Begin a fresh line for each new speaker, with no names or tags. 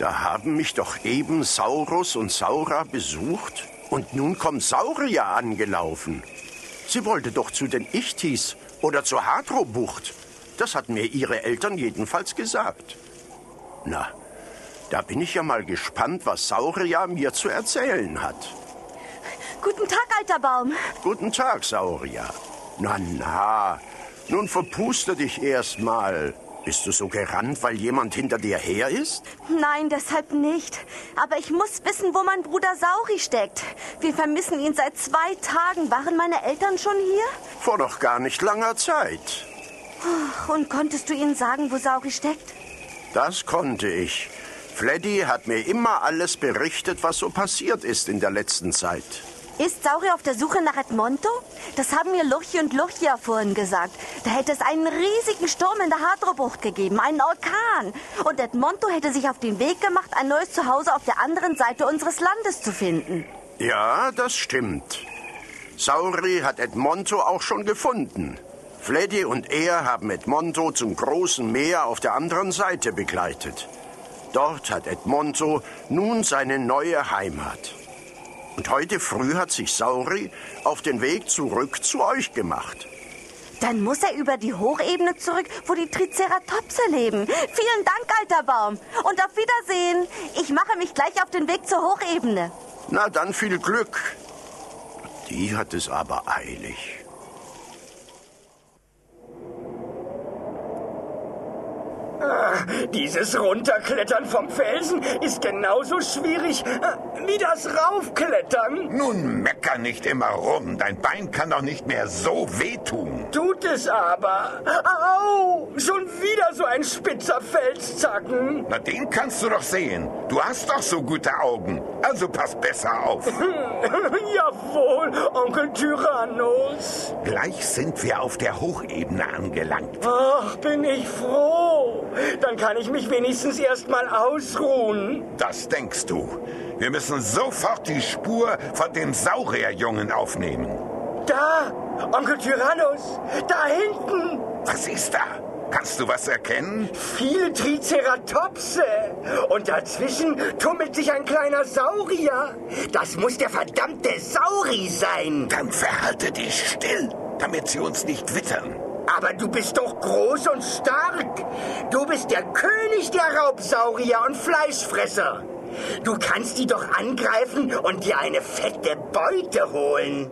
Da haben mich doch eben Saurus und Saura besucht und nun kommt Saurier angelaufen. Sie wollte doch zu den Ichtis oder zur Hadro-Bucht. Das hatten mir ihre Eltern jedenfalls gesagt. Na, da bin ich ja mal gespannt, was Saurier mir zu erzählen hat.
Guten Tag, alter Baum.
Guten Tag, Saurier. Na, na, nun verpuste dich erst mal. Bist du so gerannt, weil jemand hinter dir her ist?
Nein, deshalb nicht. Aber ich muss wissen, wo mein Bruder Sauri steckt. Wir vermissen ihn seit zwei Tagen. Waren meine Eltern schon hier?
Vor noch gar nicht langer Zeit.
Und konntest du ihnen sagen, wo Sauri steckt?
Das konnte ich. Fleddy hat mir immer alles berichtet, was so passiert ist in der letzten Zeit.
Ist Sauri auf der Suche nach Edmonto? Das haben mir Luchi und Luchia vorhin gesagt. Da hätte es einen riesigen Sturm in der Hadrobucht gegeben, einen Orkan. Und Edmonto hätte sich auf den Weg gemacht, ein neues Zuhause auf der anderen Seite unseres Landes zu finden.
Ja, das stimmt. Sauri hat Edmonto auch schon gefunden. Fleddy und er haben Edmonto zum großen Meer auf der anderen Seite begleitet. Dort hat Edmonto nun seine neue Heimat. Und heute früh hat sich Sauri auf den Weg zurück zu euch gemacht.
Dann muss er über die Hochebene zurück, wo die Triceratopse leben. Vielen Dank, alter Baum. Und auf Wiedersehen. Ich mache mich gleich auf den Weg zur Hochebene.
Na, dann viel Glück. Die hat es aber eilig.
Dieses Runterklettern vom Felsen ist genauso schwierig äh, wie das Raufklettern.
Nun mecker nicht immer rum. Dein Bein kann doch nicht mehr so wehtun.
Tut es aber. Au! Schon wieder so ein spitzer Felszacken.
Na, den kannst du doch sehen. Du hast doch so gute Augen. Also pass besser auf.
Jawohl, Onkel Tyrannus.
Gleich sind wir auf der Hochebene angelangt.
Ach, bin ich froh. Dann kann ich mich wenigstens erst mal ausruhen.
Das denkst du. Wir müssen sofort die Spur von dem Saurierjungen aufnehmen.
Da, Onkel Tyrannus, da hinten.
Was ist da? Kannst du was erkennen?
Viele Triceratopse. Und dazwischen tummelt sich ein kleiner Saurier. Das muss der verdammte Sauri sein.
Dann verhalte dich still, damit sie uns nicht wittern.
Aber du bist doch groß und stark. Du bist der König der Raubsaurier und Fleischfresser. Du kannst die doch angreifen und dir eine fette Beute holen.